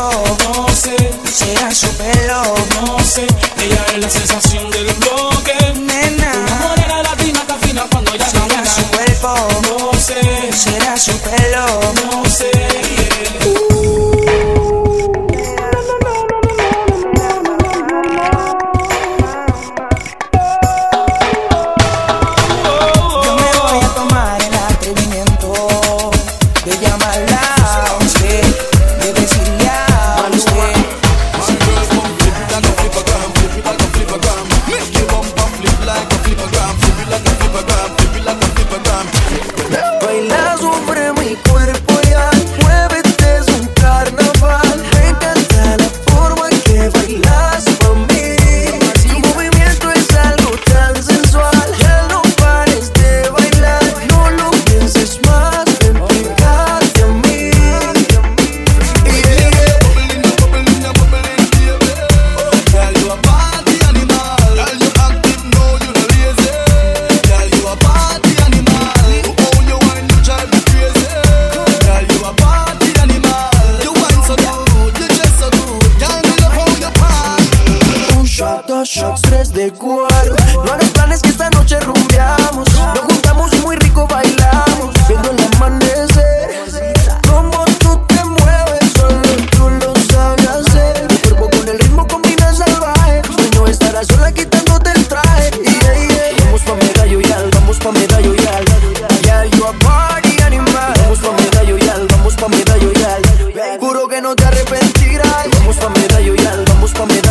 Oh. no te arrepentirás. Vamos pa' medallo vamos pa' medallo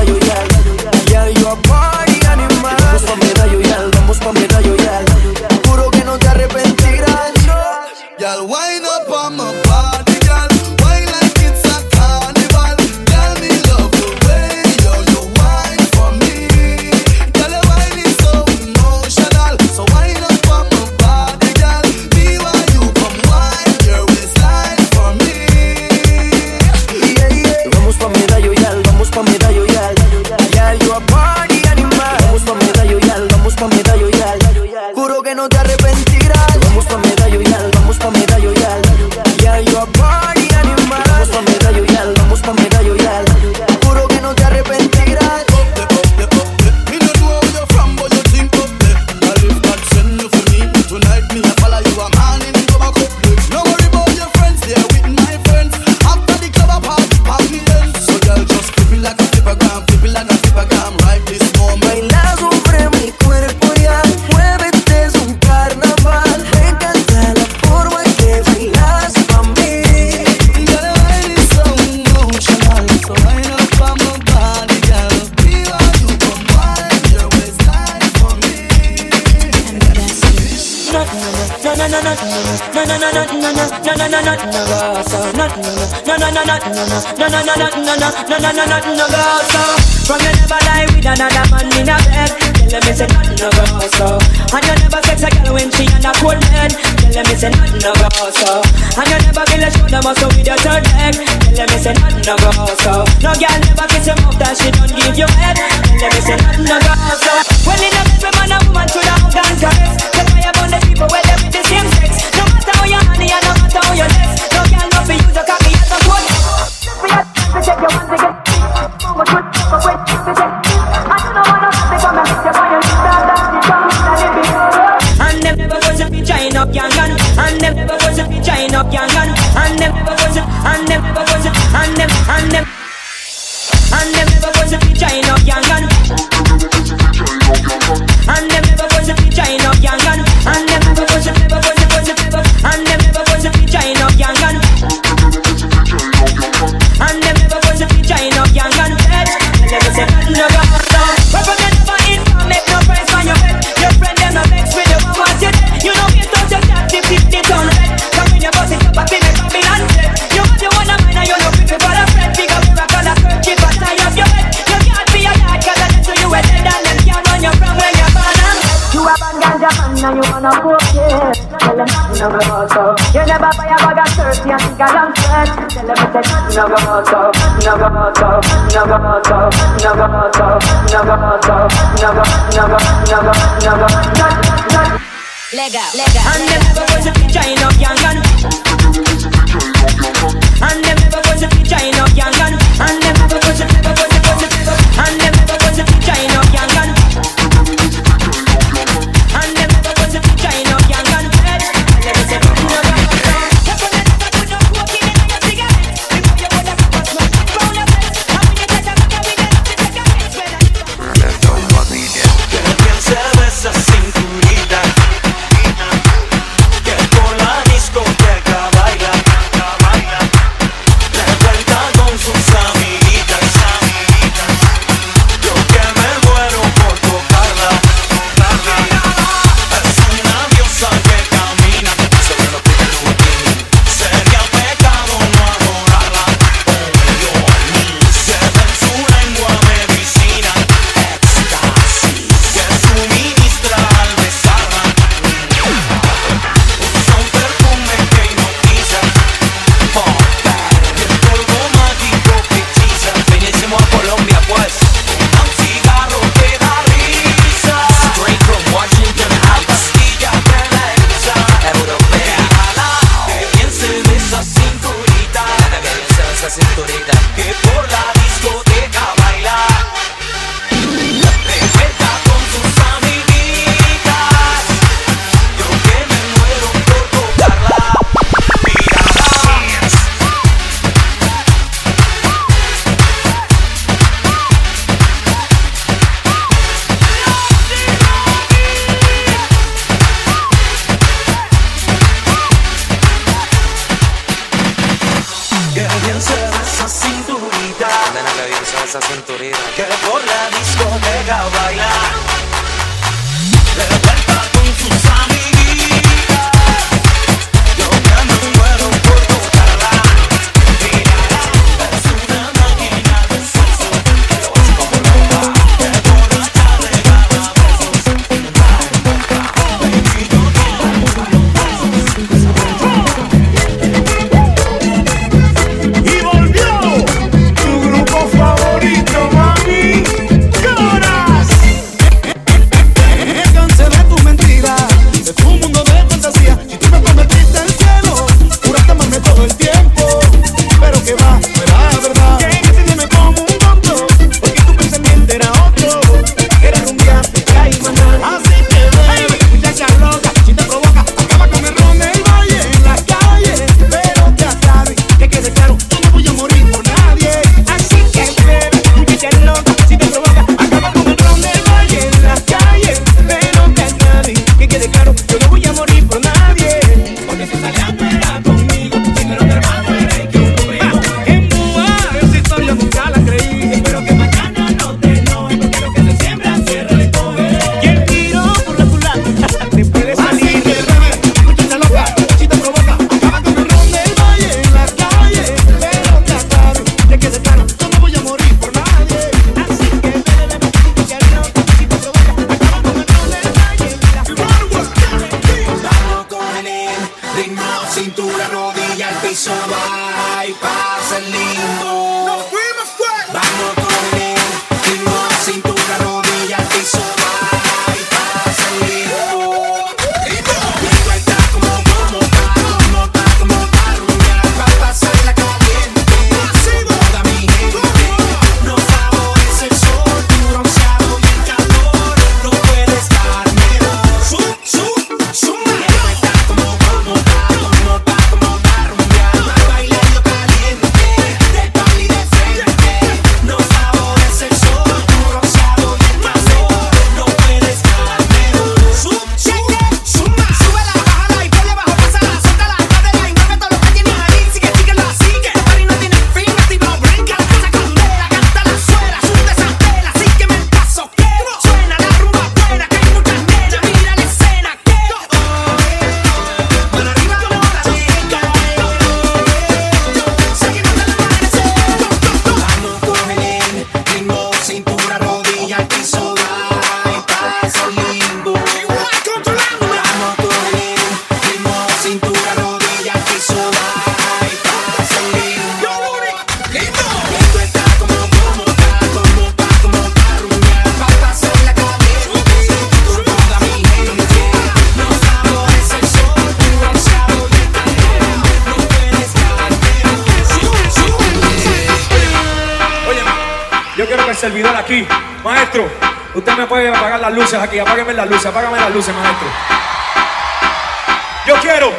no no no no no no no no no no no go so. From you never lie with another man in a bed. Tell them, me say nothing no go so. And you never sex a girl when she on a cold bed. Tell them, me say nothing no go so. And you never feel a shoulder muscle with your third leg. Tell them, me say nothing no go so. No girl never kiss your mouth that she don't give you head. Tell them, me say nothing no go so. you want to Leg out, leg out. And them ever was a vagina, young gun. And them ever was a vagina. por la discoteca a bailar. Servidor aquí. Maestro, usted me puede apagar las luces aquí. Apágueme las luces, apágame las luces, maestro. Yo quiero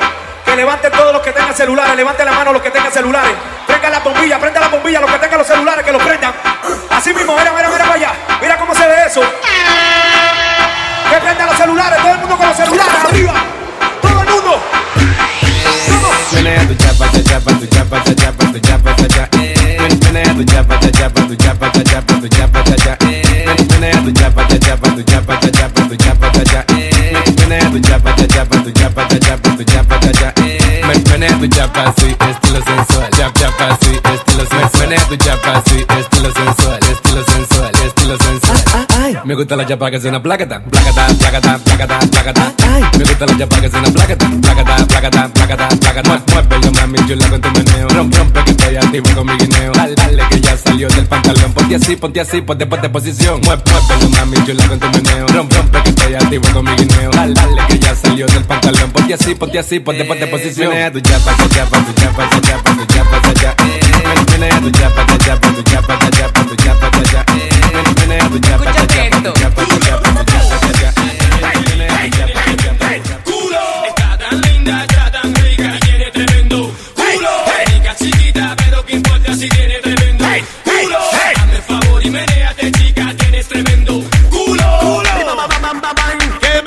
que levanten todos los que tengan celulares, levanten la mano los que tengan celulares. Prenda la bombilla, prenda la bombilla, los que tengan los celulares, que los prendan. Así mismo, mira, mira, mira para allá. Mira cómo se ve eso. Que prendan los celulares, todo el mundo con los celulares, arriba. Todo el mundo. Tu chapa, cha chapa, tu chapa, cha chapa, tu chapa, cha cha. Men- Menea tu chapa, cha chapa, tu chapa, cha chapa, tu chapa, cha cha. Men- Menea tu chapa, cha chapa, tu chapa, cha chapa, tu chapa, cha cha. Men- Menea tu chapa, cha chapa, tu chapa, cha chapa, tu chapa, cha cha. Men- Menea tu chapa así, estilo sensual. Chap chapa así, estilo sensual. Menea tu chapa así, estilo sensual, Me gusta la chapa que suena placata, placata, placata, placata, placata. Me gusta la chapa que suena placata, placata, placata, placata, placata. Muévelo mami, chula con tu meneo. Rompe, rompe que estoy activo con mi guineo. Dale, dale que ya salió del pantalón. Ponte así, ponte así, ponte, ponte posición. Mueve, muévelo mami, chula con tu meneo. Rompe, rompe que estoy activo con mi guineo. Dale, dale que ya salió del pantalón. Ponte así, ponte así, ponte, ponte posición. Menea tu chapa, cha chapa, tu chapa, cha chapa, tu chapa, tu chapa, cha chapa, tu chapa, cha chapa, tu chapa, cha cha. Menea tu chapa, cha chapa, tu chapa, tu chapa, tu chapa, cha cha. Menea tu chapa, cha chapa, tu chapa. Culo. Está tan linda, está tan rica tiene tremendo culo. Rica chiquita, pero qué importa si tiene tremendo culo. El favor y menéate, chica, tienes tremendo culo. Que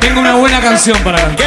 Tengo una buena canción para Que cantar.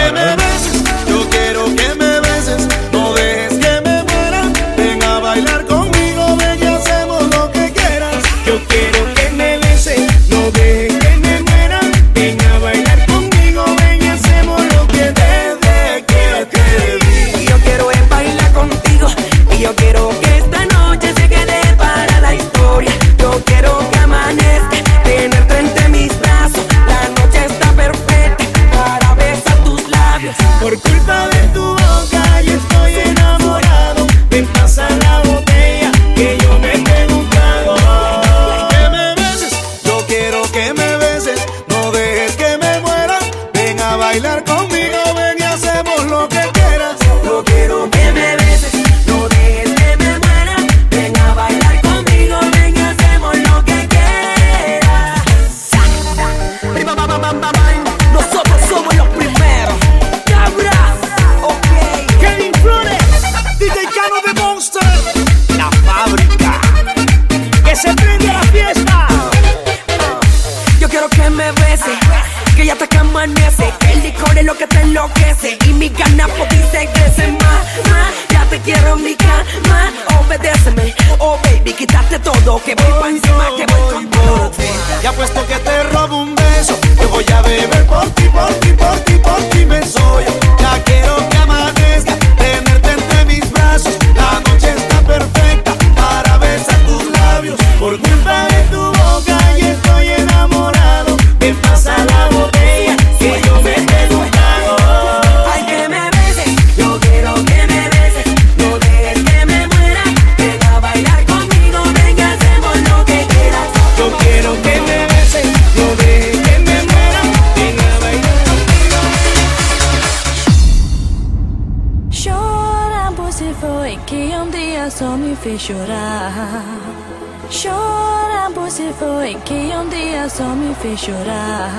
Chorar por se foi que um dia só me fez chorar.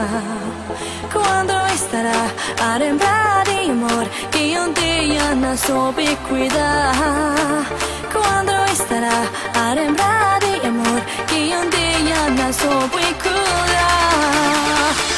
Quando estará a lembrar de amor que um dia não soube cuidar? Quando estará a lembrar de amor que um dia não soube cuidar?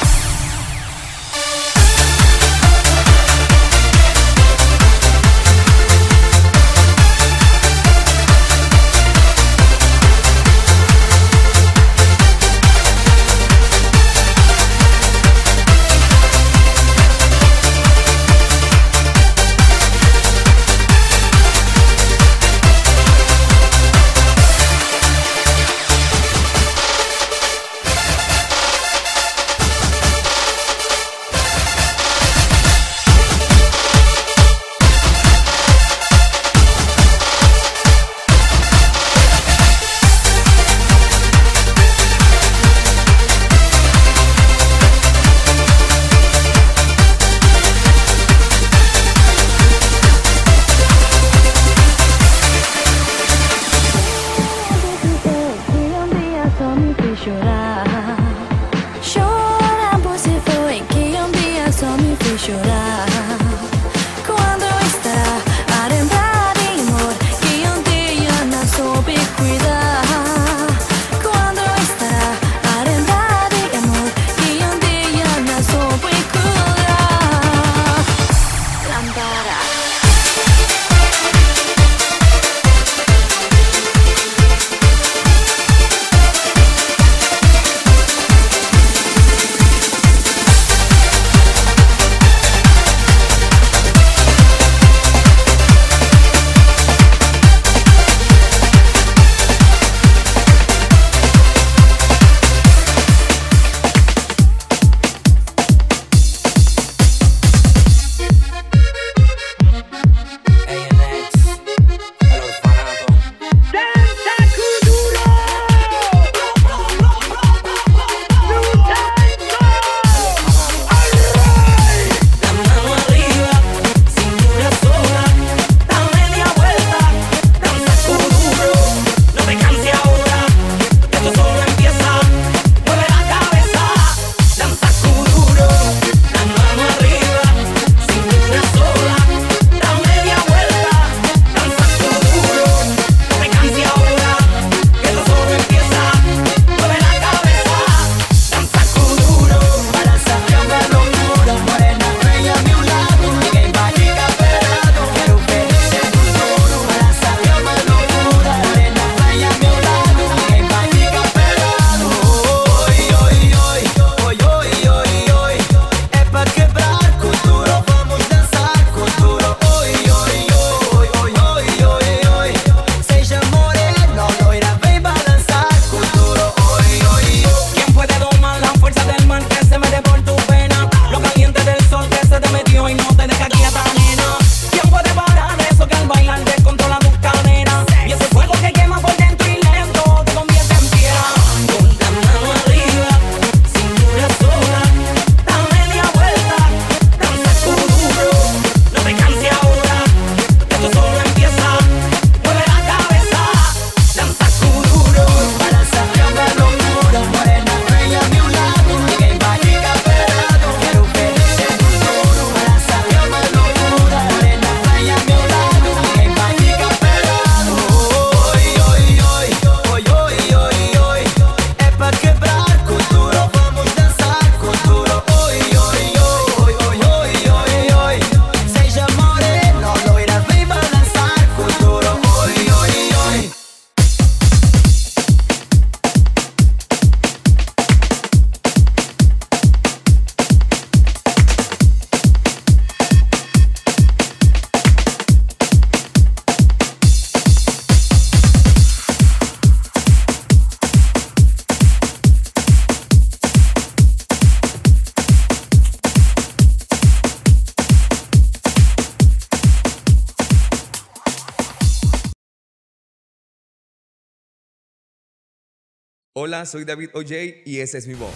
Hola, soy David O'Jay y esa es mi voz.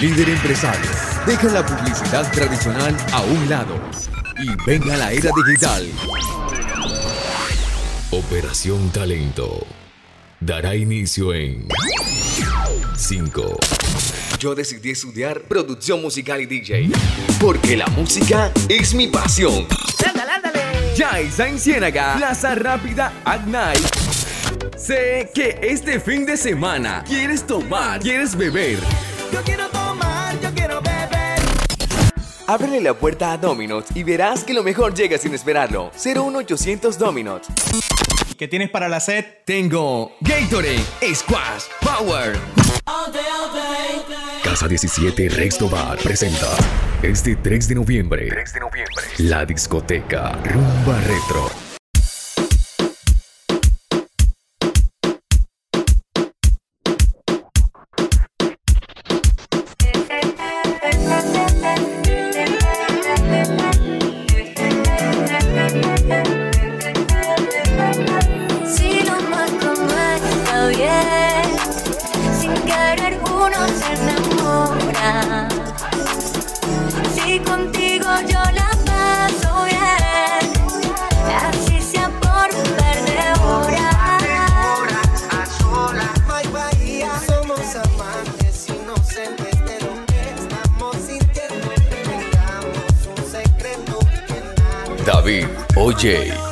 Líder empresario, deja la publicidad tradicional a un lado y venga a la era digital. Operación Talento dará inicio en 5. Yo decidí estudiar producción musical y DJ porque la música es mi pasión. ¡Ándale, ándale! Yaisa en Ciénaga, Plaza Rápida at Night. Sé que este fin de semana quieres tomar, quieres beber. Yo quiero tomar, yo quiero beber. Ábrele la puerta a Domino's y verás que lo mejor llega sin esperarlo. 01800 Domino's. ¿Qué tienes para la set? Tengo Gatorade, Squash, Power. Casa 17 Rexto Bar presenta este 3 de noviembre. 3 de noviembre. La discoteca Rumba Retro. contigo yo la paso bien. Así sea por un par de. A sola. My Bahía. Somos amantes inocentes de lo que estamos sintiendo. Tengamos un secreto que nadie. David, oye.